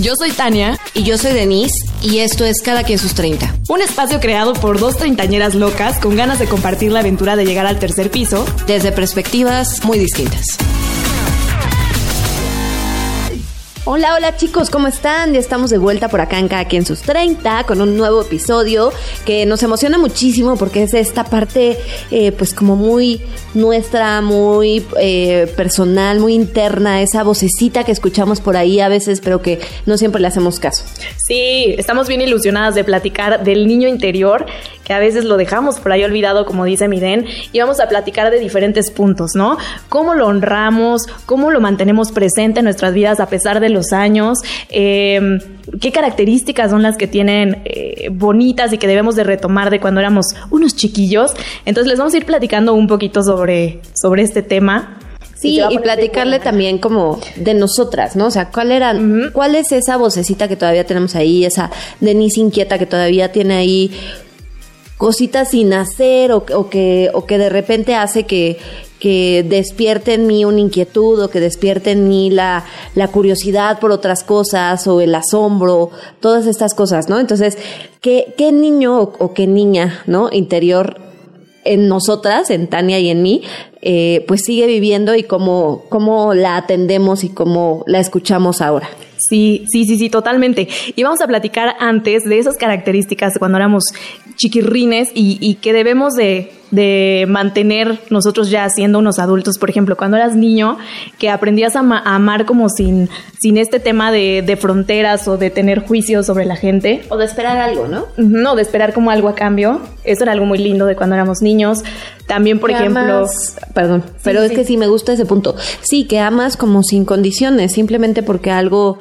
Yo soy Tania. Y yo soy Denise. Y esto es Cada quien sus 30. Un espacio creado por dos treintañeras locas con ganas de compartir la aventura de llegar al tercer piso. Desde perspectivas muy distintas. Hola, hola chicos, ¿cómo están? Ya estamos de vuelta por acá en Cada quien sus 30 con un nuevo episodio que nos emociona muchísimo porque es esta parte eh, pues como muy nuestra, muy eh, personal, muy interna, esa vocecita que escuchamos por ahí a veces pero que no siempre le hacemos caso. Sí, estamos bien ilusionadas de platicar del niño interior que a veces lo dejamos por ahí olvidado, como dice Miden, y vamos a platicar de diferentes puntos, ¿no? Cómo lo honramos, cómo lo mantenemos presente en nuestras vidas a pesar de los años, em, qué características son las que tienen eh, bonitas y que debemos de retomar de cuando éramos unos chiquillos. Entonces les vamos a ir platicando un poquito sobre, sobre este tema. Sí, y, platicarle también como de nosotras, ¿no? O sea, ¿cuál era, cuál es esa vocecita que todavía tenemos ahí, esa Denise inquieta que todavía tiene ahí cositas sin hacer o, que, o que de repente hace que, que despierte en mí una inquietud o que despierte en mí la, la curiosidad por otras cosas o el asombro, todas estas cosas, ¿no? Entonces, ¿qué, qué niño o, qué niña, ¿no? Interior en nosotras, en Tania y en mí, eh, pues sigue viviendo y cómo, cómo la atendemos y cómo la escuchamos ahora. Sí, sí, sí, sí, totalmente. Y vamos a platicar antes de esas características cuando éramos chiquirrines y, y que debemos de, de, mantener nosotros ya siendo unos adultos. Por ejemplo, cuando eras niño, que aprendías a, amar como sin, sin este tema de, de, fronteras o de tener juicios sobre la gente. O de esperar algo, ¿no? No, de esperar como algo a cambio. Eso era algo muy lindo de cuando éramos niños. También, por ejemplo... perdón, pero es que sí me gusta ese punto. Sí, que amas como sin condiciones, simplemente porque algo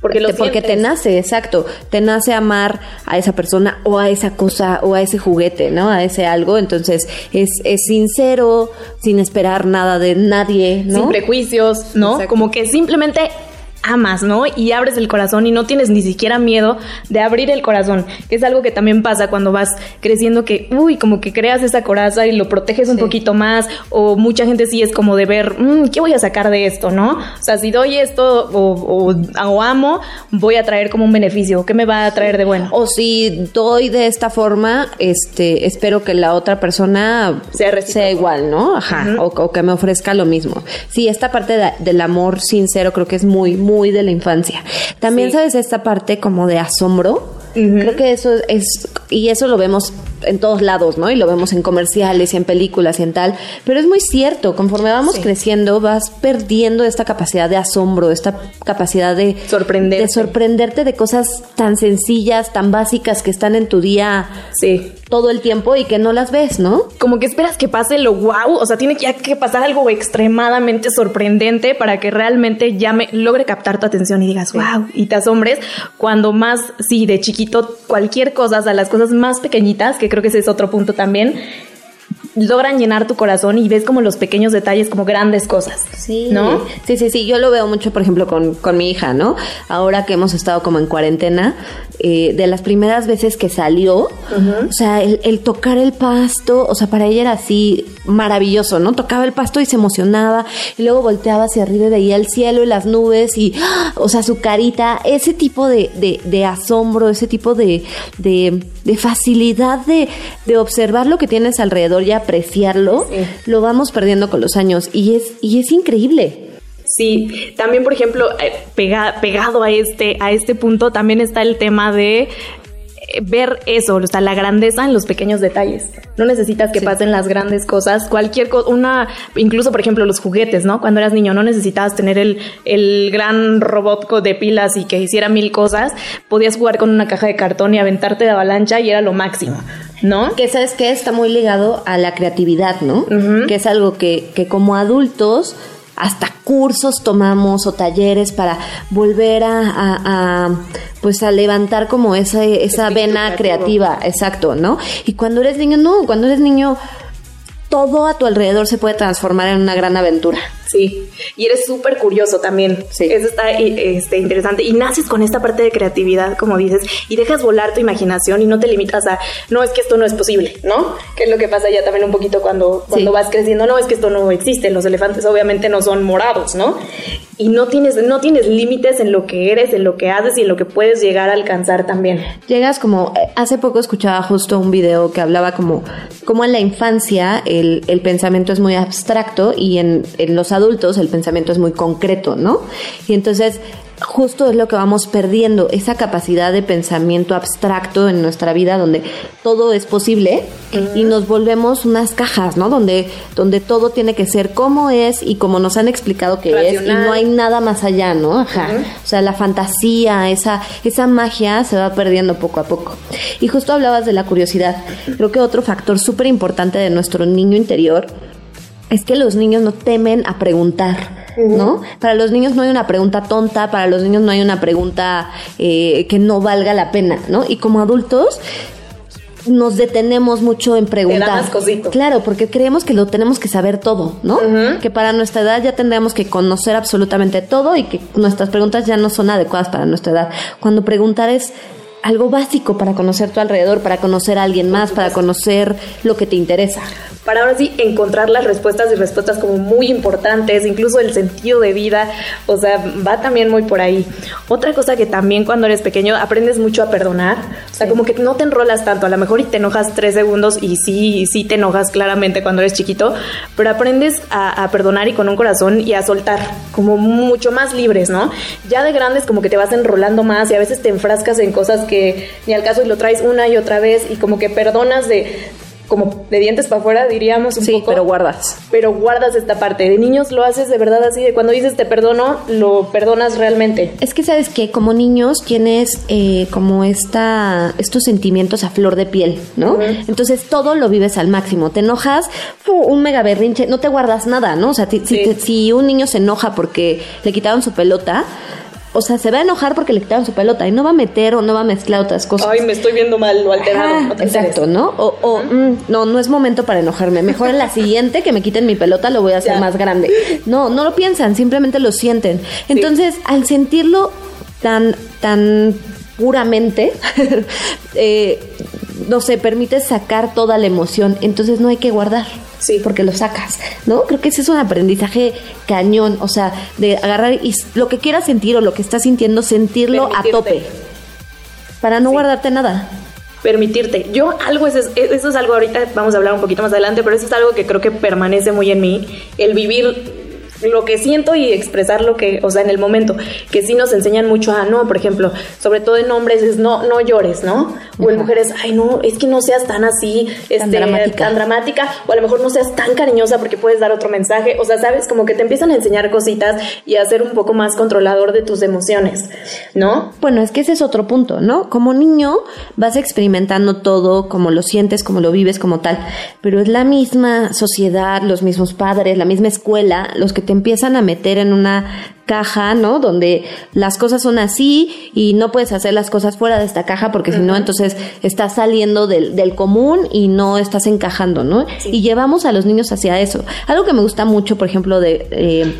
porque, te, porque te nace, exacto, te nace amar a esa persona o a esa cosa o a ese juguete, ¿no? A ese algo, entonces es, es sincero, sin esperar nada de nadie, ¿no? Sin prejuicios, ¿no? Como que simplemente amas, ¿no? Y abres el corazón y no tienes ni siquiera miedo de abrir el corazón, que es algo que también pasa cuando vas creciendo que, uy, como que creas esa coraza y lo proteges un poquito más, o mucha gente sí es como de ver, mm, ¿qué voy a sacar de esto, no? O sea, si doy esto o, o, amo, voy a traer como un beneficio, ¿qué me va a traer de bueno? O si doy de esta forma, este, espero que la otra persona sea, igual, ¿no? Ajá, o, que me ofrezca lo mismo. Sí, esta parte del amor sincero creo que es muy, muy muy de la infancia. También sabes esta parte como de asombro. Creo que eso es, y eso lo vemos en todos lados, ¿no? Y lo vemos en comerciales y en películas y en tal. Pero es muy cierto, conforme vamos creciendo, vas perdiendo esta capacidad de asombro, esta capacidad de sorprenderte. de sorprenderte de cosas tan sencillas, tan básicas que están en tu día sí. Todo el tiempo y que no las ves, ¿no? Como que esperas que pase lo wow, o sea, tiene que, que pasar algo extremadamente sorprendente para que realmente ya me logre captar tu atención y digas wow y te asombres cuando más, sí, de chiquito, cualquier cosa, o sea, las cosas más pequeñitas que creo que ese es otro punto también, logran llenar tu corazón y ves como los pequeños detalles como grandes cosas. Sí. ¿No? Sí, sí, sí. Yo lo veo mucho, por ejemplo, con, con mi hija, ¿no? Ahora que hemos estado como en cuarentena, eh, de las primeras veces que salió, o sea, el, tocar el pasto, o sea, para ella era así maravilloso, ¿no? Tocaba el pasto y se emocionaba, y luego volteaba hacia arriba y veía el cielo y las nubes, y, o sea, su carita, ese tipo de, de, asombro, ese tipo de, de, facilidad de, de observar lo que tienes alrededor y apreciarlo, lo vamos perdiendo con los años, y es, y es increíble. Sí, también por ejemplo, eh, pegado a este, a este punto también está el tema de ver eso, o sea, la grandeza en los pequeños detalles. No necesitas que pasen las grandes cosas, cualquier cosa, una, incluso por ejemplo los juguetes, ¿no? Cuando eras niño no necesitabas tener el, el gran robot de pilas y que hiciera mil cosas, podías jugar con una caja de cartón y aventarte de avalancha y era lo máximo. ¿No? Que sabes que está muy ligado a la creatividad, ¿no? Que es algo que, que como adultos hasta cursos tomamos o talleres para volver a, pues a levantar como esa, esa vena creativa, exacto, ¿no? Y cuando eres niño, no, cuando eres niño todo a tu alrededor se puede transformar en una gran aventura. Sí, y eres súper curioso también. Sí. Eso está este, interesante. Y naces con esta parte de creatividad, como dices, y dejas volar tu imaginación y no te limitas a, no, es que esto no es posible, ¿no? Que es lo que pasa ya también un poquito cuando, cuando vas creciendo, no, es que esto no existe. Los elefantes obviamente no son morados, ¿no? Y no tienes, no tienes límites en lo que eres, en lo que haces y en lo que puedes llegar a alcanzar también. Llegas como, eh, hace poco escuchaba justo un video que hablaba como, como en la infancia el, el pensamiento es muy abstracto y en, en los adultos el pensamiento es muy concreto, ¿no? Y entonces justo es lo que vamos perdiendo, esa capacidad de pensamiento abstracto en nuestra vida donde todo es posible y nos volvemos unas cajas, ¿no? Donde, donde todo tiene que ser como es y como nos han explicado que es y no hay nada más allá, ¿no? Ajá. O sea, la fantasía, esa, esa magia se va perdiendo poco a poco. Y justo hablabas de la curiosidad. Creo que otro factor súper importante de nuestro niño interior es que los niños no temen a preguntar. ¿no? Para los niños no hay una pregunta tonta, para los niños no hay una pregunta eh, que no valga la pena, ¿no? Y como adultos nos detenemos mucho en preguntar. Claro, porque creemos que lo tenemos que saber todo, ¿no? Que para nuestra edad ya tendríamos que conocer absolutamente todo y que nuestras preguntas ya no son adecuadas para nuestra edad. Cuando preguntar es algo básico para conocer tu alrededor, para conocer a alguien más, para conocer lo que te interesa para ahora sí encontrar las respuestas y respuestas como muy importantes, incluso el sentido de vida, o sea, va también muy por ahí. Otra cosa que también cuando eres pequeño aprendes mucho a perdonar, o sea, como que no te enrolas tanto, a lo mejor y te enojas tres segundos y sí, sí te enojas claramente cuando eres chiquito, pero aprendes a, a perdonar y con un corazón y a soltar, como mucho más libres, ¿no? Ya de grandes como que te vas enrolando más y a veces te enfrascas en cosas que ni al caso y lo traes una y otra vez y como que perdonas de como de dientes para afuera, diríamos un sí, pero guardas. Pero guardas esta parte. De niños lo haces de verdad así, de cuando dices te perdono, lo perdonas realmente. Es que sabes que como niños tienes eh, como esta, estos sentimientos a flor de piel, ¿no? Entonces todo lo vives al máximo. Te enojas, un mega berrinche, no te guardas nada, ¿no? O sea, si, si un niño se enoja porque le quitaron su pelota, o sea, se va a enojar porque le quitaron su pelota y no va a meter o no va a mezclar otras cosas. Ay, me estoy viendo mal o alterado. exacto, ¿no? O, mm, no, no es momento para enojarme. Mejor en la siguiente que me quiten mi pelota lo voy a hacer más grande. No, no lo piensan, simplemente lo sienten. Entonces, al sentirlo tan, tan puramente, eh, no sé, permite sacar toda la emoción. Entonces no hay que guardar. Sí. Porque lo sacas, ¿no? Creo que ese es un aprendizaje cañón, o sea, de agarrar y lo que quieras sentir o lo que estás sintiendo, sentirlo a tope. Para no guardarte nada permitirte. Yo algo, eso es, eso es algo ahorita, vamos a hablar un poquito más adelante, pero eso es algo que creo que permanece muy en mí, el vivir lo que siento y expresar lo que, o sea, en el momento, que sí nos enseñan mucho a, no, por ejemplo, sobre todo en hombres es no, no llores, ¿no? O en mujeres, ay, no, es que no seas tan así, este, tan dramática. o a lo mejor no seas tan cariñosa porque puedes dar otro mensaje, o sea, sabes, como que te empiezan a enseñar cositas y a ser un poco más controlador de tus emociones, ¿no? Bueno, es que ese es otro punto, ¿no? Como niño vas experimentando todo, como lo sientes, como lo vives, como tal, pero es la misma sociedad, los mismos padres, la misma escuela, los que te empiezan a meter en una caja, ¿no? Donde las cosas son así y no puedes hacer las cosas fuera de esta caja porque si no, entonces estás saliendo del, del, común y no estás encajando, ¿no? Y llevamos a los niños hacia eso. Algo que me gusta mucho, por ejemplo, de... Eh,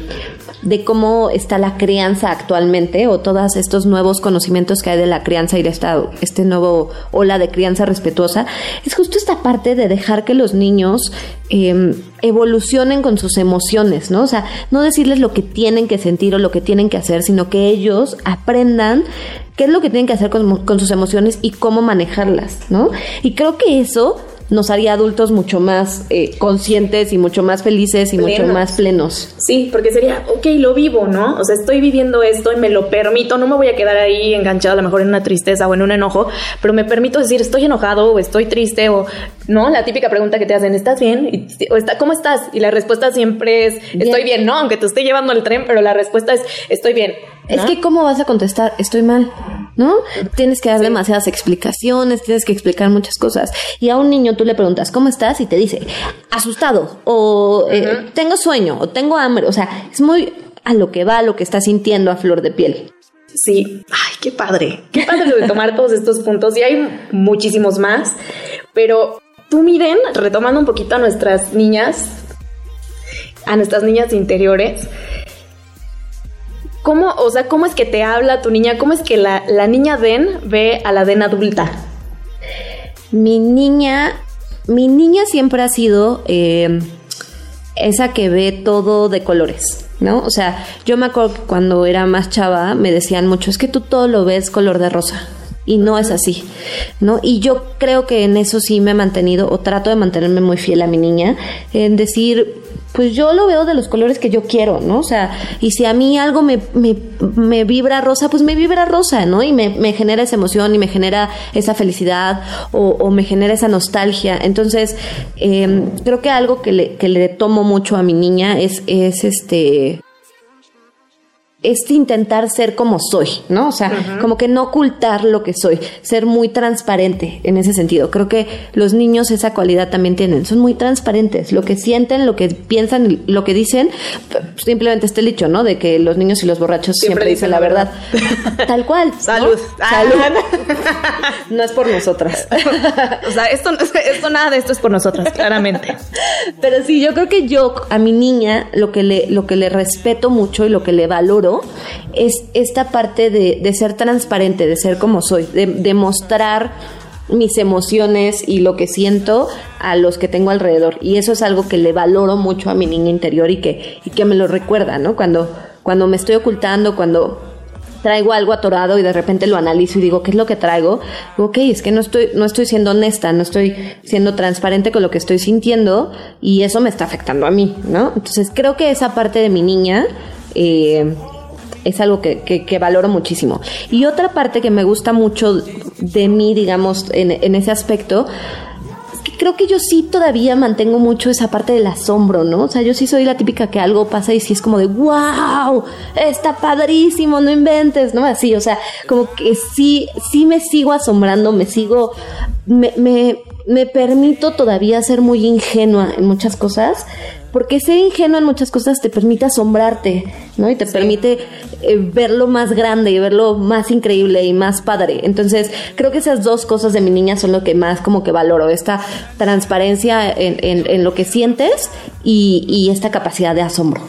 de cómo está la crianza actualmente o todos estos nuevos conocimientos que hay de la crianza y de esta, este nuevo ola de crianza respetuosa, es justo esta parte de dejar que los niños em, evolucionen con sus emociones, ¿no? O sea, no decirles lo que tienen que sentir o lo que tienen que hacer, sino que ellos aprendan qué es lo que tienen que hacer con, con sus emociones y cómo manejarlas, ¿no? Y creo que eso nos haría adultos mucho más eh, conscientes y mucho más felices y mucho más plenos. Sí, porque sería, ok, lo vivo, ¿no? O sea, estoy viviendo esto y me lo permito, no me voy a quedar ahí enganchado a lo mejor en una tristeza o en un enojo, pero me permito decir, estoy enojado o estoy triste o, ¿no? La típica pregunta que te hacen, ¿estás bien? o está, ¿Cómo estás? Y la respuesta siempre es, estoy bien, ¿no? Aunque te esté llevando el tren, pero la respuesta es, estoy bien. Es que, ¿cómo vas a contestar? Estoy mal, ¿no? Tienes que dar demasiadas explicaciones, tienes que explicar muchas cosas. Y a un niño tú le preguntas, ¿cómo estás? Y te dice, asustado, o eh, tengo sueño, o tengo hambre. O sea, es muy a lo que va, a lo que está sintiendo a flor de piel. Sí, ay, qué padre. Qué padre de tomar todos estos puntos. Y hay muchísimos más. Pero tú, miren, retomando un poquito a nuestras niñas, a nuestras niñas interiores, ¿cómo, o sea, cómo es que te habla tu niña? ¿Cómo es que la, niña Den ve a la Den adulta? Mi niña, mi niña siempre ha sido eh, esa que ve todo de colores. ¿No? O sea, yo me acuerdo que cuando era más chava me decían mucho, es que tú todo lo ves color de rosa y no es así, ¿no? Y yo creo que en eso sí me he mantenido o trato de mantenerme muy fiel a mi niña, en decir, pues yo lo veo de los colores que yo quiero, ¿no? O sea, y si a mí algo me, me, vibra rosa, pues me vibra rosa, ¿no? Y me, genera esa emoción y me genera esa felicidad o, me genera esa nostalgia. Entonces, em, creo que algo que le, que le tomo mucho a mi niña es, es este es intentar ser como soy, ¿no? O sea, como que no ocultar lo que soy, ser muy transparente en ese sentido. Creo que los niños esa cualidad también tienen, son muy transparentes, lo que sienten, lo que piensan, lo que dicen, simplemente este dicho, ¿no? De que los niños y los borrachos siempre, dicen la verdad. Tal cual. Salud. Salud. no es por nosotras. o sea, esto, esto nada de esto es por nosotras, claramente. Pero sí, yo creo que yo a mi niña lo que le, lo que le respeto mucho y lo que le valoro es esta parte de, ser transparente, de ser como soy, de, mostrar mis emociones y lo que siento a los que tengo alrededor. Y eso es algo que le valoro mucho a mi niña interior y que, y que me lo recuerda, ¿no? Cuando, cuando me estoy ocultando, cuando traigo algo atorado y de repente lo analizo y digo, ¿qué es lo que traigo? Ok, es que no estoy, no estoy siendo honesta, no estoy siendo transparente con lo que estoy sintiendo y eso me está afectando a mí, ¿no? Entonces creo que esa parte de mi niña eh, es algo que, valoro muchísimo. Y otra parte que me gusta mucho de mí, digamos, en, ese aspecto, es que creo que yo sí todavía mantengo mucho esa parte del asombro, ¿no? O sea, yo sí soy la típica que algo pasa y sí es como de, wow, está padrísimo, no inventes, ¿no? Así, o sea, como que sí, sí me sigo asombrando, me sigo, me, me, me permito todavía ser muy ingenua en muchas cosas porque ser ingenuo en muchas cosas te permite asombrarte, ¿no? Y te permite eh, verlo más grande y verlo más increíble y más padre. Entonces, creo que esas dos cosas de mi niña son lo que más como que valoro, esta transparencia en, lo que sientes y, esta capacidad de asombro.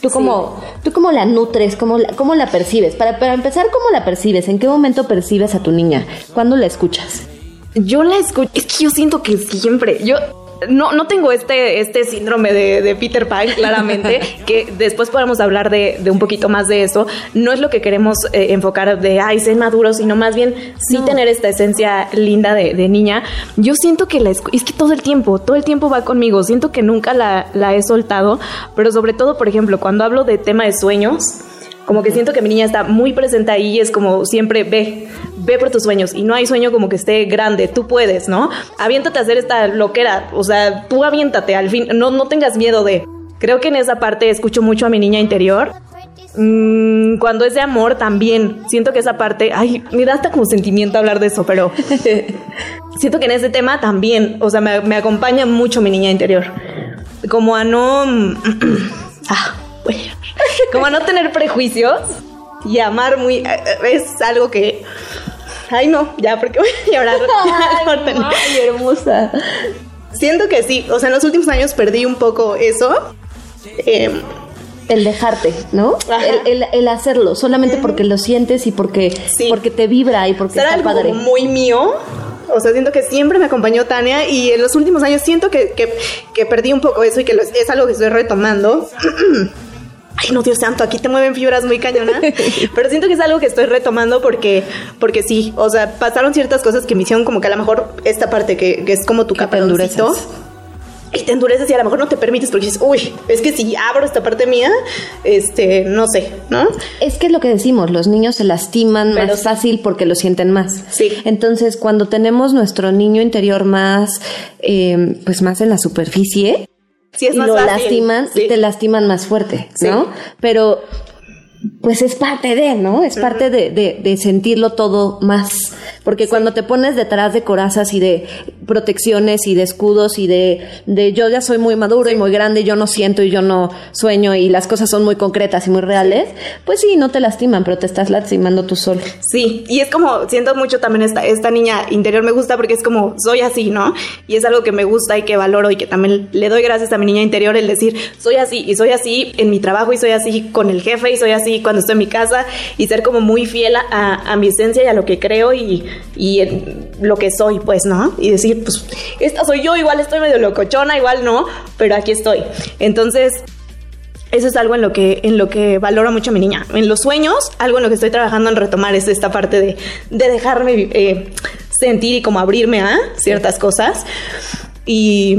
¿Tú cómo, ¿Tú cómo la nutres? ¿Cómo la, cómo la percibes? Para, para empezar, ¿cómo la percibes? ¿En qué momento percibes a tu niña? ¿Cuándo la escuchas? Yo la escucho, es que yo siento que siempre, yo no, no tengo este, este síndrome de, Peter Pan, claramente, que después podamos hablar de, un poquito más de eso. No es lo que queremos eh, enfocar de, ay, ser maduros, sino más bien sí tener esta esencia linda de, niña. Yo siento que la es que todo el tiempo, todo el tiempo va conmigo. Siento que nunca la, la he soltado, pero sobre todo, por ejemplo, cuando hablo de tema de sueños, como que siento que mi niña está muy presente ahí y es como siempre ve, ve por tus sueños y no hay sueño como que esté grande, tú puedes, ¿no? Aviéntate a hacer esta loquera, o sea, tú aviéntate, al fin, no, no tengas miedo de... Creo que en esa parte escucho mucho a mi niña interior. Mm, cuando es de amor también, siento que esa parte, ay, me da hasta como sentimiento hablar de eso, pero siento que en ese tema también, o sea, me, me acompaña mucho mi niña interior. Como a no... ah, como a no tener prejuicios y amar muy eh, eh, es algo que ay no ya porque voy a llorar ay, hermosa siento que sí o sea en los últimos años perdí un poco eso em, el dejarte, ¿no? El, hacerlo, solamente porque lo sientes y porque, porque te vibra y porque está algo padre. muy mío. O sea, siento que siempre me acompañó Tania y en los últimos años siento que, que, perdí un poco eso y que es algo que estoy retomando. ay no Dios santo, aquí te mueven fibras muy cañonas, pero siento que es algo que estoy retomando porque, porque sí, o sea, pasaron ciertas cosas que me hicieron como que a lo mejor esta parte que, es como tu capa y te endureces y a lo mejor no te permites porque dices, uy, es que si abro esta parte mía, este, no sé, ¿no? Es que es lo que decimos, los niños se lastiman más fácil porque lo sienten más. Sí. Entonces, cuando tenemos nuestro niño interior más, eh, pues más en la superficie, y lo lastiman y te lastiman más fuerte, ¿no? Pero pues es parte de, ¿no? Es parte de, de, sentirlo todo más, Porque cuando te pones detrás de corazas y de protecciones y de escudos y de, de yo ya soy muy maduro y muy grande, yo no siento y yo no sueño y las cosas son muy concretas y muy reales, pues sí, no te lastiman, pero te estás lastimando tú solo. Sí, y es como, siento mucho también esta, esta niña interior me gusta porque es como, soy así, ¿no? Y es algo que me gusta y que valoro y que también le doy gracias a mi niña interior el decir, soy así y soy así en mi trabajo y soy así con el jefe y soy así cuando estoy en mi casa y ser como muy fiel a, a mi esencia y a lo que creo y, y lo que soy, pues, ¿no? Y decir, pues, esta soy yo, igual estoy medio locochona, igual no, pero aquí estoy. Entonces, eso es algo en lo que en lo que valoro mucho a mi niña. En los sueños, algo en lo que estoy trabajando en retomar es esta parte de, de dejarme eh, sentir y como abrirme a ciertas cosas. Y,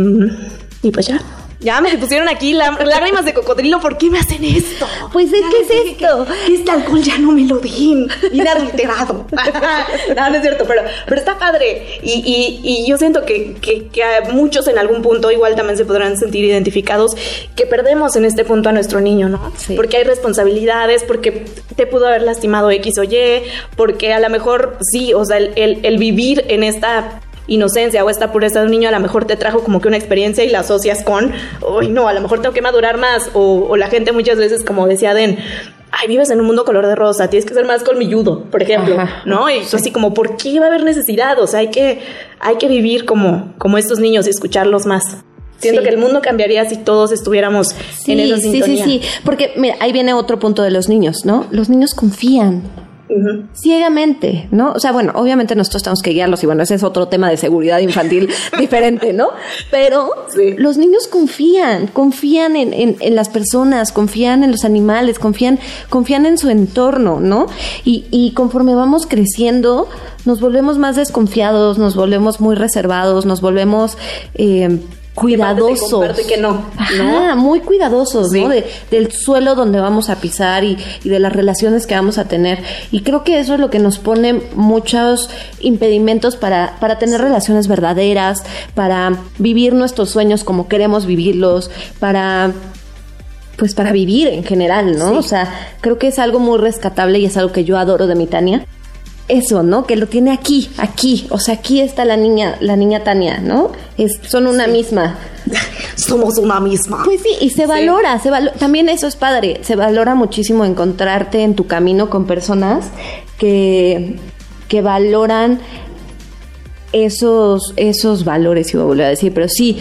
y pues ya. Ya me pusieron aquí lágrimas de cocodrilo, ¿por qué me hacen esto? Pues es que es esto. este alcohol ya no me lo den. Viene adulterado. no, no es cierto, pero, pero está padre. Y, y, y yo siento que, que, que, muchos en algún punto igual también se podrán sentir identificados que perdemos en este punto a nuestro niño, ¿no? Sí. Porque hay responsabilidades, porque te pudo haber lastimado X o Y, porque a lo mejor sí, o sea, el, el, el vivir en esta inocencia o esta pureza de un niño a lo mejor te trajo como que una experiencia y la asocias con, uy, no, a lo mejor tengo que madurar más. O, o la gente muchas veces, como decía Den, ay, vives en un mundo color de rosa, tienes que ser más colmilludo, por ejemplo, Ajá, ¿no? Y sí. así como, ¿por qué va a haber necesidad? O sea, hay que, hay que vivir como, como estos niños y escucharlos más. Siento sí. que el mundo cambiaría si todos estuviéramos sí, en esa sintonía. Sí, sí, sí, porque mira, ahí viene otro punto de los niños, ¿no? Los niños confían. Uh -huh. ciegamente, ¿no? O sea, bueno, obviamente nosotros tenemos que guiarlos y bueno, ese es otro tema de seguridad infantil diferente, ¿no? Pero sí. los niños confían, confían en, en, en, las personas, confían en los animales, confían, confían en su entorno, ¿no? Y, y conforme vamos creciendo, nos volvemos más desconfiados, nos volvemos muy reservados, nos volvemos... Eh, cuidadosos. Que, que no, Ajá, muy cuidadosos, sí. ¿no? De, del suelo donde vamos a pisar y, y, de las relaciones que vamos a tener. Y creo que eso es lo que nos pone muchos impedimentos para, para tener relaciones verdaderas, para vivir nuestros sueños como queremos vivirlos, para pues para vivir en general, ¿no? Sí. O sea, creo que es algo muy rescatable y es algo que yo adoro de mi Tania eso, ¿no? Que lo tiene aquí, aquí, o sea, aquí está la niña, la niña Tania, ¿no? Es, son una sí. misma. Somos una misma. Pues sí, y se valora, sí. se valora, también eso es padre, se valora muchísimo encontrarte en tu camino con personas que, que valoran esos, esos valores, iba a volver a decir, pero sí,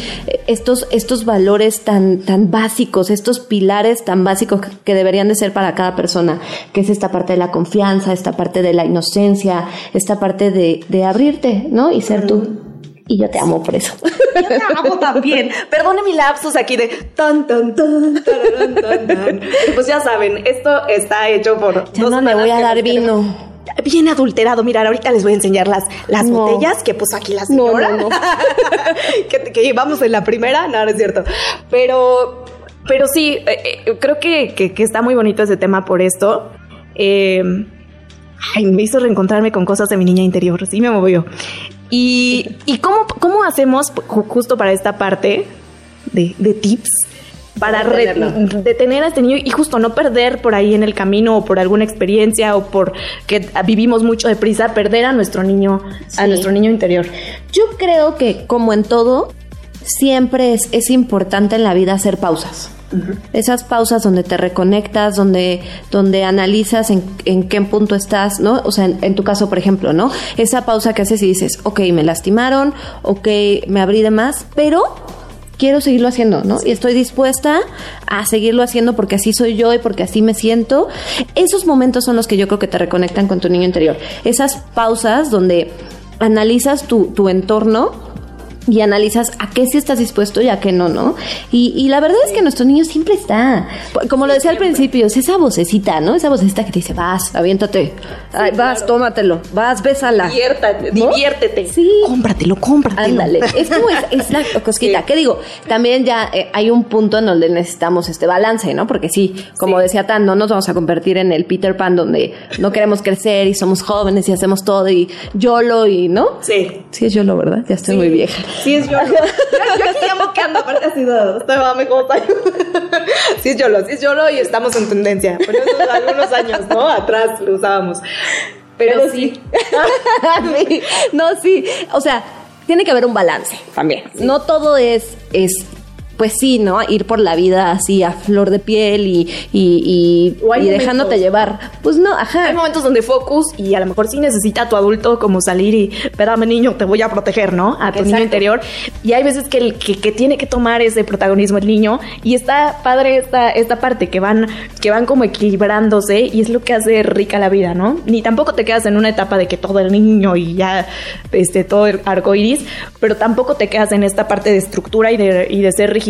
estos, estos valores tan, tan básicos, estos pilares tan básicos que deberían de ser para cada persona, que es esta parte de la confianza, esta parte de la inocencia, esta parte de, de abrirte, ¿no? Y ser tú. Y yo te amo por eso. Yo te amo también. Perdone mi lapsus aquí de tan, tan, tan, tan, tan, tan. Pues ya saben, esto está hecho por. Ya no le voy a dar vino bien adulterado. Mirar, ahorita les voy a enseñar las, las no. botellas que puso aquí la señora. No, no, que, que llevamos en la primera. No, no es cierto. Pero, pero sí, eh, eh, creo que, que, que, está muy bonito ese tema por esto. Eh, ay, me hizo reencontrarme con cosas de mi niña interior. Sí, me movió. Y, y cómo, cómo hacemos justo para esta parte de, de tips para detener a este niño y justo no perder por ahí en el camino o por alguna experiencia o por que vivimos mucho deprisa, perder a nuestro niño, sí. a nuestro niño interior. Yo creo que como en todo, siempre es, es importante en la vida hacer pausas. Uh -huh. Esas pausas donde te reconectas, donde, donde analizas en, en qué punto estás, ¿no? O sea, en, en, tu caso, por ejemplo, ¿no? Esa pausa que haces y dices, ok, me lastimaron, ok, me abrí de más, pero quiero seguirlo haciendo, ¿no? Y estoy dispuesta a seguirlo haciendo porque así soy yo y porque así me siento. Esos momentos son los que yo creo que te reconectan con tu niño interior. Esas pausas donde analizas tu, tu entorno y analizas a qué sí estás dispuesto y a qué no, ¿no? Y, y la verdad es que nuestro niño siempre está, como lo decía al principio, es esa vocecita, ¿no? Esa vocecita que te dice, vas, aviéntate, Ay, vas, claro. tómatelo, vas, bésala. Diviértate, ¿no? diviértete. Sí. Cómpratelo, cómpratelo. Ándale, es como es, es la cosquita. Sí. ¿Qué digo? También ya eh, hay un punto en donde necesitamos este balance, ¿no? Porque sí, como sí. decía Tan, no nos vamos a convertir en el Peter Pan donde no queremos crecer y somos jóvenes y hacemos todo y YOLO y, ¿no? Sí. Sí es YOLO, ¿verdad? Ya estoy muy vieja. Sí, es YOLO. yo, yo aquí llamo que ando, aparte así, estoy mami como Sí es YOLO, sí es YOLO y estamos en tendencia. Pero eso algunos años, ¿no? Atrás lo usábamos. pero, sí. No, sí. O sea, tiene que haber un balance también. No todo es, es pues sí, ¿no? Ir por la vida así a flor de piel y, y, y, dejándote llevar. Pues no, ajá. Hay momentos donde focus y a lo mejor sí necesita a tu adulto como salir y, espérame niño, te voy a proteger, ¿no? A tu niño interior. Y hay veces que, el, que, que, tiene que tomar ese protagonismo el niño y está padre esta, esta parte que van, que van como equilibrándose y es lo que hace rica la vida, ¿no? Ni tampoco te quedas en una etapa de que todo el niño y ya este, todo el arco iris, pero tampoco te quedas en esta parte de estructura y de, y de ser rígido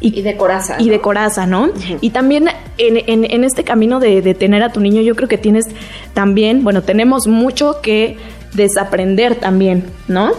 y, de coraza. Y de coraza, ¿no? Y también en, este camino de, tener a tu niño, yo creo que tienes también, bueno, tenemos mucho que desaprender también, ¿no?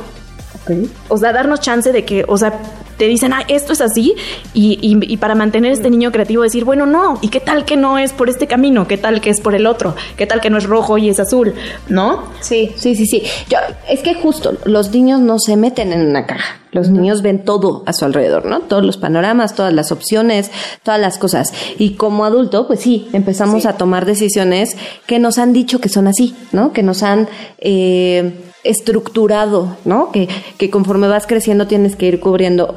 O sea, darnos chance de que, o sea, te dicen, ah, esto es así, y, y, para mantener este niño creativo, decir, bueno, no, ¿y qué tal que no es por este camino? ¿Qué tal que es por el otro? ¿Qué tal que no es rojo y es azul? ¿No? Sí, sí, sí, sí. Yo, es que justo los niños no se meten en una caja. Los niños ven todo a su alrededor, ¿no? Todos los panoramas, todas las opciones, todas las cosas. Y como adulto, pues sí, empezamos a tomar decisiones que nos han dicho que son así, ¿no? Que nos han eh, estructurado, ¿no? Que, que conforme vas creciendo tienes que ir cubriendo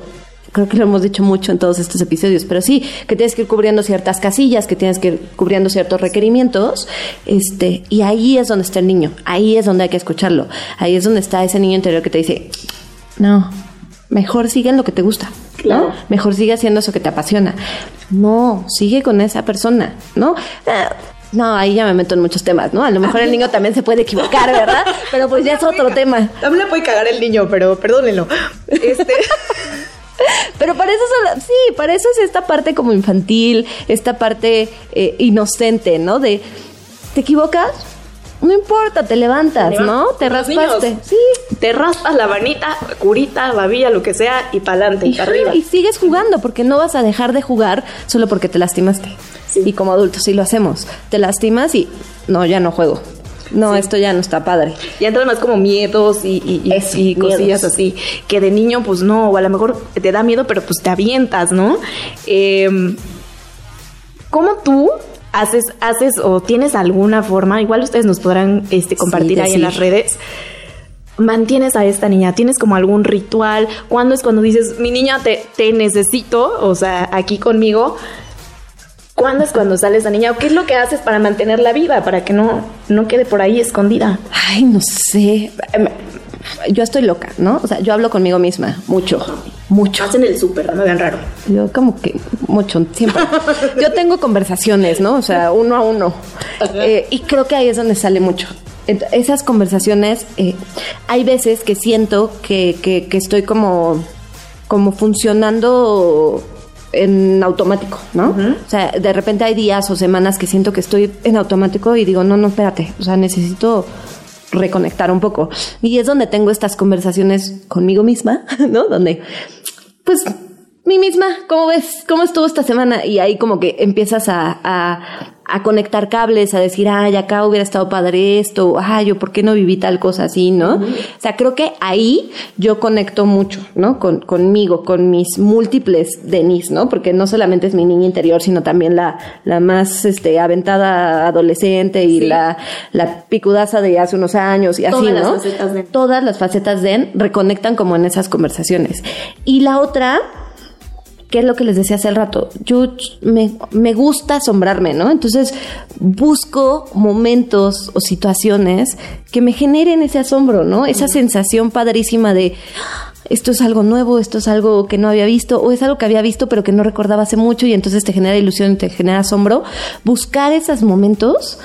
creo que lo hemos dicho mucho en todos estos episodios, pero sí, que tienes que ir cubriendo ciertas casillas, que tienes que ir cubriendo ciertos requerimientos, este, y ahí es donde está el niño, ahí es donde hay que escucharlo, ahí es donde está ese niño interior que te dice, no, mejor sigue en lo que te gusta, ¿no? Mejor sigue haciendo eso que te apasiona. No, sigue con esa persona, ¿no? Ah, no, ahí ya me meto en muchos temas, ¿no? A lo mejor el niño también se puede equivocar, ¿verdad? Pero pues ya es otro tema. También le puede cagar el niño, pero perdónenlo. Este. Pero para eso, sí, para eso es esta parte como infantil, esta parte eh, inocente, ¿no? De, ¿te equivocas? No importa, te levantas, ¿no? Te raspaste. Sí. Te raspas la vanita, curita, babilla, lo que sea, y pa'lante, y arriba. Y sigues jugando, porque no vas a dejar de jugar solo porque te lastimaste. Y como adultos sí lo hacemos. Te lastimas y no, ya no juego. No, esto ya no está padre. Y entran más como miedos y, y, cosillas así. Que de niño, pues no, o a lo mejor te da miedo, pero pues te avientas, ¿no? Eh, ¿Cómo tú haces, haces o tienes alguna forma, igual ustedes nos podrán este, compartir ahí en las redes, mantienes a esta niña? ¿Tienes como algún ritual? ¿Cuándo es cuando dices, mi niña, te, te necesito, o sea, aquí conmigo? ¿Cuándo es cuando sale esa niña? ¿O qué es lo que haces para mantenerla viva, para que no, no quede por ahí escondida? Ay, no sé. Yo estoy loca, ¿no? O sea, yo hablo conmigo misma mucho. Mucho. Hacen el súper, no me vean raro. Yo como que mucho, siempre. Yo tengo conversaciones, ¿no? O sea, uno a uno. Eh, y creo que ahí es donde sale mucho. Esas conversaciones, eh, hay veces que siento que, que, que estoy como, como funcionando en automático, ¿no? O sea, de repente hay días o semanas que siento que estoy en automático y digo, no, no, espérate, o sea, necesito reconectar un poco. Y es donde tengo estas conversaciones conmigo misma, ¿no? Donde, pues, mi misma, ¿cómo ves? ¿Cómo estuvo esta semana? Y ahí como que empiezas a, a conectar cables, a decir, ay, acá hubiera estado padre esto, ay, yo por qué no viví tal cosa así, ¿no? O sea, creo que ahí yo conecto mucho, ¿no? Con, conmigo, con mis múltiples Denis, ¿no? Porque no solamente es mi niña interior, sino también la, la más, este, aventada adolescente y la, la picudaza de hace unos años y así, ¿no? Todas las facetas de reconectan como en esas conversaciones. Y la otra, ¿qué es lo que les decía hace rato? Yo me, me, gusta asombrarme, ¿no? Entonces busco momentos o situaciones que me generen ese asombro, ¿no? Esa sensación padrísima de esto es algo nuevo, esto es algo que no había visto, o es algo que había visto pero que no recordaba hace mucho y entonces te genera ilusión, te genera asombro. Buscar esos momentos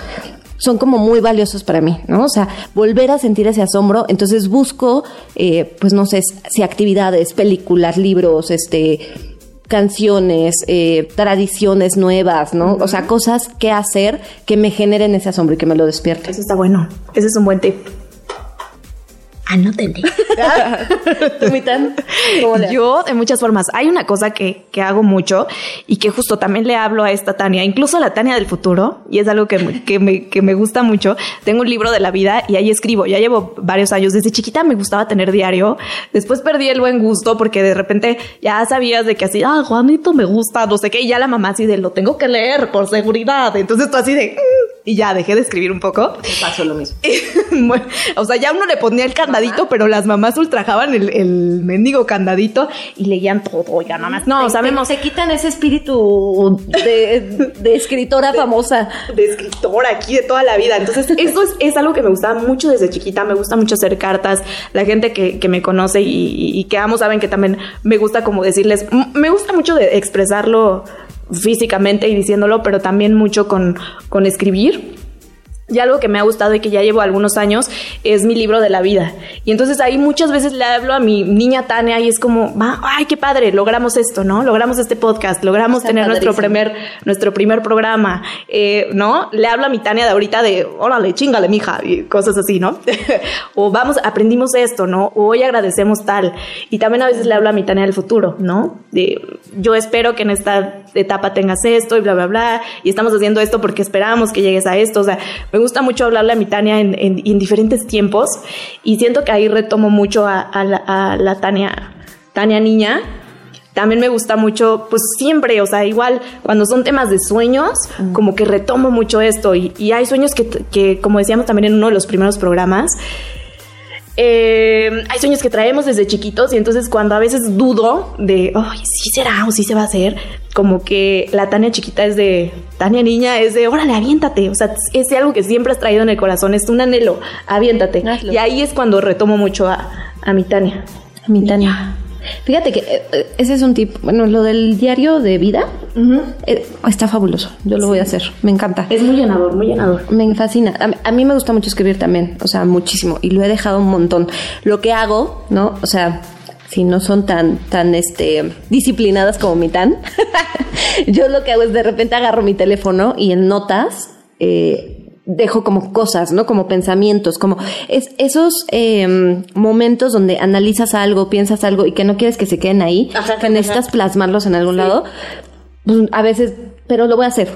son como muy valiosos para mí, ¿no? O sea, volver a sentir ese asombro, entonces busco, eh, pues no sé, si actividades, películas, libros, este, canciones, eh, tradiciones nuevas, ¿no? O sea, cosas que hacer que me generen ese asombro y que me lo despierten. Eso está bueno. Ese es un buen tip. Anótenle. Yo, de muchas formas. Hay una cosa que, que, hago mucho y que justo también le hablo a esta Tania, incluso a la Tania del futuro, y es algo que, que, me, que me gusta mucho. Tengo un libro de la vida y ahí escribo. Ya llevo varios años. Desde chiquita me gustaba tener diario. Después perdí el buen gusto porque de repente ya sabías de que así, ah, Juanito me gusta, no sé qué, y ya la mamá así de lo tengo que leer por seguridad. Entonces tú así de, mm, y ya dejé de escribir un poco. Me pasó lo mismo. o sea, ya uno le ponía el candadito, pero las mamás ultrajaban el, el mendigo candadito y leían todo, ya nada más. No, sabemos. Se quitan ese espíritu de, de escritora famosa. De escritora aquí de toda la vida. Entonces, eso es, es, algo que me gustaba mucho desde chiquita. Me gusta mucho hacer cartas. La gente que, que me conoce y, y, que amo saben que también me gusta como decirles, me gusta mucho de expresarlo físicamente y diciéndolo, pero también mucho con, con escribir. Y algo que me ha gustado y que ya llevo algunos años es mi libro de la vida. Y entonces ahí muchas veces le hablo a mi niña Tania y es como, ay, qué padre, logramos esto, ¿no? Logramos este podcast, logramos tener nuestro primer, nuestro primer programa, eh, ¿no? Le hablo a mi Tania de ahorita de, órale, chingale, mija, y cosas así, ¿no? o vamos, aprendimos esto, ¿no? O hoy agradecemos tal. Y también a veces le hablo a mi Tania del futuro, ¿no? De, yo espero que en esta etapa tengas esto y bla, bla, bla, y estamos haciendo esto porque esperamos que llegues a esto, o sea, me gusta mucho hablarle a mi Tania en, en, diferentes tiempos y siento que ahí retomo mucho a, la, Tania, Tania niña. También me gusta mucho, pues siempre, o sea, igual cuando son temas de sueños, como que retomo mucho esto. Y, y hay sueños que, que, como decíamos también en uno de los primeros programas, eh, hay sueños que traemos desde chiquitos y entonces cuando a veces dudo de, ay, sí será o sí se va a hacer, como que la Tania chiquita es de, Tania niña es de, órale, aviéntate. O sea, es algo que siempre has traído en el corazón, es un anhelo, aviéntate. Y ahí es cuando retomo mucho a, a mi Tania. A mi Tania. Fíjate que eh, eh, ese es un tip. Bueno, lo del diario de vida eh, está fabuloso. Yo lo voy a hacer. Me encanta. Es muy llenador, muy llenador. Me fascina. A, mí me gusta mucho escribir también. O sea, muchísimo. Y lo he dejado un montón. Lo que hago, ¿no? O sea, si no son tan, tan, este, disciplinadas como mi tan, yo lo que hago es de repente agarro mi teléfono y en notas, eh, dejo como cosas, ¿no? Como pensamientos, como es, esos eh, momentos donde analizas algo, piensas algo y que no quieres que se queden ahí, que necesitas plasmarlos en algún lado. Pues, a veces, pero lo voy a hacer.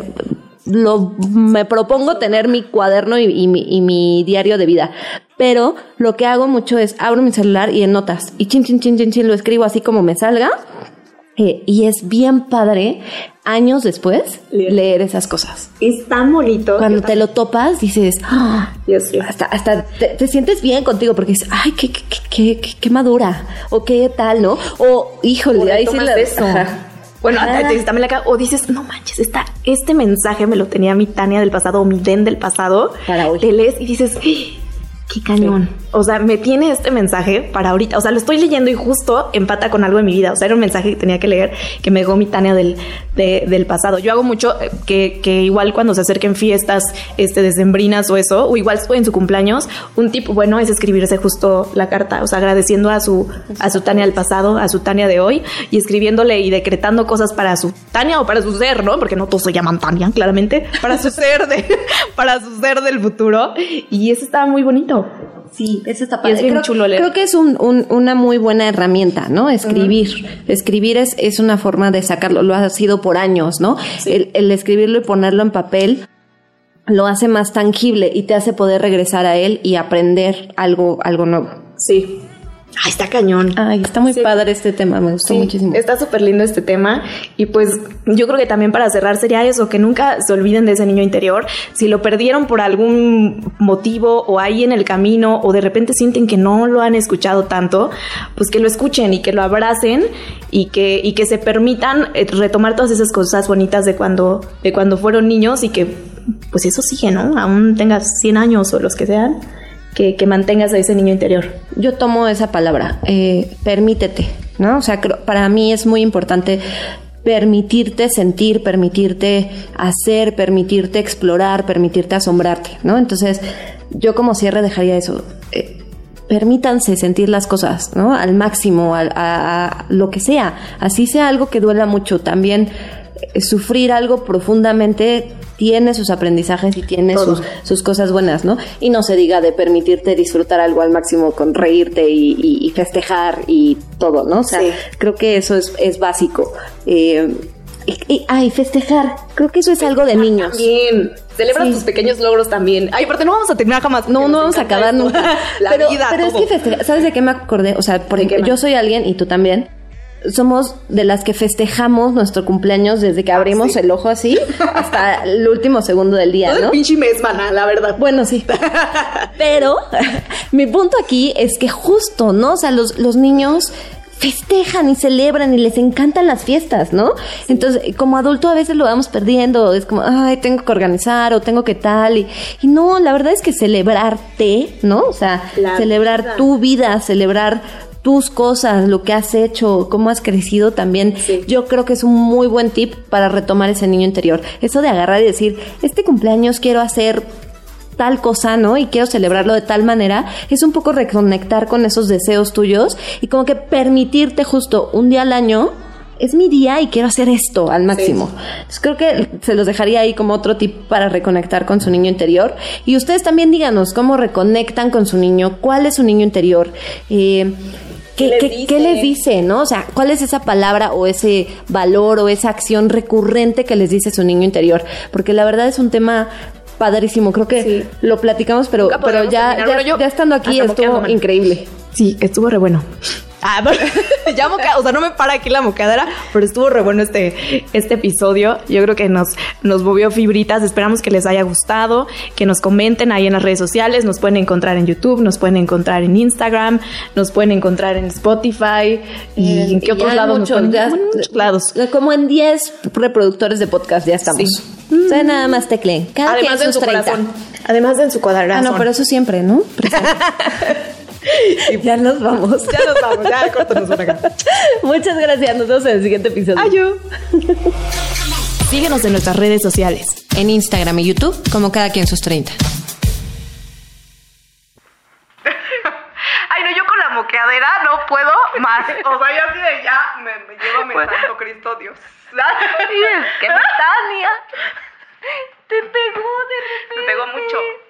Lo, me propongo tener mi cuaderno y, y, mi, y, mi, diario de vida. Pero lo que hago mucho es abro mi celular y en notas. Y chin, chin, chin, chin, chin, lo escribo así como me salga eh, y es bien padre años después leer, esas cosas. Es tan bonito. Cuando te lo topas, dices, ah, hasta, hasta te, sientes bien contigo porque dices, ay, qué, qué, qué, qué, madura, o qué tal, ¿no? O, híjole, ahí sí la... Eso. Bueno, también la o dices, no manches, está, este mensaje me lo tenía mi Tania del pasado o mi Den del pasado. Para hoy. Te lees y dices, Qué cañón. O sea, me tiene este mensaje para ahorita. O sea, lo estoy leyendo y justo empata con algo de mi vida. O sea, era un mensaje que tenía que leer que me dejó mi Tania del, del pasado. Yo hago mucho eh, que, que, igual cuando se acerquen fiestas este, decembrinas o eso, o igual en su cumpleaños, un tip bueno es escribirse justo la carta. O sea, agradeciendo a su, a su Tania del pasado, a su Tania de hoy y escribiéndole y decretando cosas para su Tania o para su ser, ¿no? Porque no todos se llaman Tania, claramente. Para su ser, de, para su ser del futuro. Y eso estaba muy bonito. Sí, eso está padre. Es bien creo, chulo leer. Creo que es un, una muy buena herramienta, ¿no? Escribir. Escribir es, es una forma de sacarlo. Lo ha sido por años, ¿no? El, el escribirlo y ponerlo en papel lo hace más tangible y te hace poder regresar a él y aprender algo, algo nuevo. Sí. Ay, está cañón. Ay, está muy padre este tema, me gustó muchísimo. Está súper lindo este tema. Y pues yo creo que también para cerrar sería eso, que nunca se olviden de ese niño interior. Si lo perdieron por algún motivo o ahí en el camino o de repente sienten que no lo han escuchado tanto, pues que lo escuchen y que lo abracen y que, y que se permitan eh, retomar todas esas cosas bonitas de cuando, de cuando fueron niños y que pues eso sigue, ¿no? Aún tengas 100 años o los que sean que, mantengas a ese niño interior. Yo tomo esa palabra, eh, permítete, ¿no? O sea, para mí es muy importante permitirte sentir, permitirte hacer, permitirte explorar, permitirte asombrarte, ¿no? Entonces, yo como cierre dejaría eso. Eh, permítanse sentir las cosas, ¿no? Al máximo, a, lo que sea. Así sea algo que duela mucho. También sufrir algo profundamente tiene sus aprendizajes y tiene sus, sus, cosas buenas, ¿no? Y no se diga de permitirte disfrutar algo al máximo con reírte y, festejar y todo, ¿no? O sea, creo que eso es, es básico. Eh, y, ay, festejar. Creo que eso es algo de niños. También. Celebra tus pequeños logros también. Ay, aparte no vamos a terminar jamás. No, no vamos a acabar nunca. La pero, vida. Pero es que festejar. ¿Sabes de qué me acordé? O sea, porque yo soy alguien y tú también somos de las que festejamos nuestro cumpleaños desde que abrimos el ojo así hasta el último segundo del día, Todo el ¿no? pinche mes, mana, la verdad. Bueno, sí. Pero mi punto aquí es que justo, ¿no? O sea, los, los niños festejan y celebran y les encantan las fiestas, ¿no? Entonces, como adulto a veces lo vamos perdiendo, es como, ay, tengo que organizar o tengo que tal, y, y no, la verdad es que celebrarte, ¿no? O sea, La celebrar vida. tu vida, celebrar tus cosas, lo que has hecho, cómo has crecido también. Sí. Yo creo que es un muy buen tip para retomar ese niño interior. Eso de agarrar y decir, este cumpleaños quiero hacer tal cosa, ¿no? Y quiero celebrarlo de tal manera, es un poco reconectar con esos deseos tuyos y como que permitirte justo un día al año. Es mi día y quiero hacer esto al máximo. Entonces creo que se los dejaría ahí como otro tip para reconectar con su niño interior. Y ustedes también díganos cómo reconectan con su niño, cuál es su niño interior, eh, ¿Qué, les qué- les dice, no? O sea, ¿cuál es esa palabra o ese valor o esa acción recurrente que les dice su niño interior? Porque la verdad es un tema padrísimo. Creo que Sí. lo platicamos, pero, pero ya, ya, Bueno, yo ya estando aquí estuvo increíble. Sí, estuvo re bueno. Ah, pero- ya moca, o sea, no me para aquí la mocadera, pero estuvo re bueno este, este episodio. Yo creo que nos, nos movió fibritas. Esperamos que les haya gustado, que nos comenten ahí en las redes sociales. Nos pueden encontrar en YouTube, nos pueden encontrar en Instagram, nos pueden encontrar en Spotify y en qué otros lados nos muchos, pueden ya- Bueno, en muchos lados. Como en 10 reproductores de podcast ya estamos. Sí. O sea, nada más tecleen. Cada Además en sus su 30. corazón. Además de en su cuadrado. Ah, no, pero eso siempre, ¿no? Y ya nos vamos. Ya nos vamos, ya córtanos por acá. Muchas gracias, nos vemos en el siguiente episodio. Adiós. Síguenos en nuestras redes sociales, en Instagram y YouTube, como cada quien sus 30. Ay, no, yo con la moqueadera no puedo más. O sea, yo así de ya, me, me llévame bueno. santo Cristo Dios. Mira, que Tania te pegó de repente. Me pegó mucho.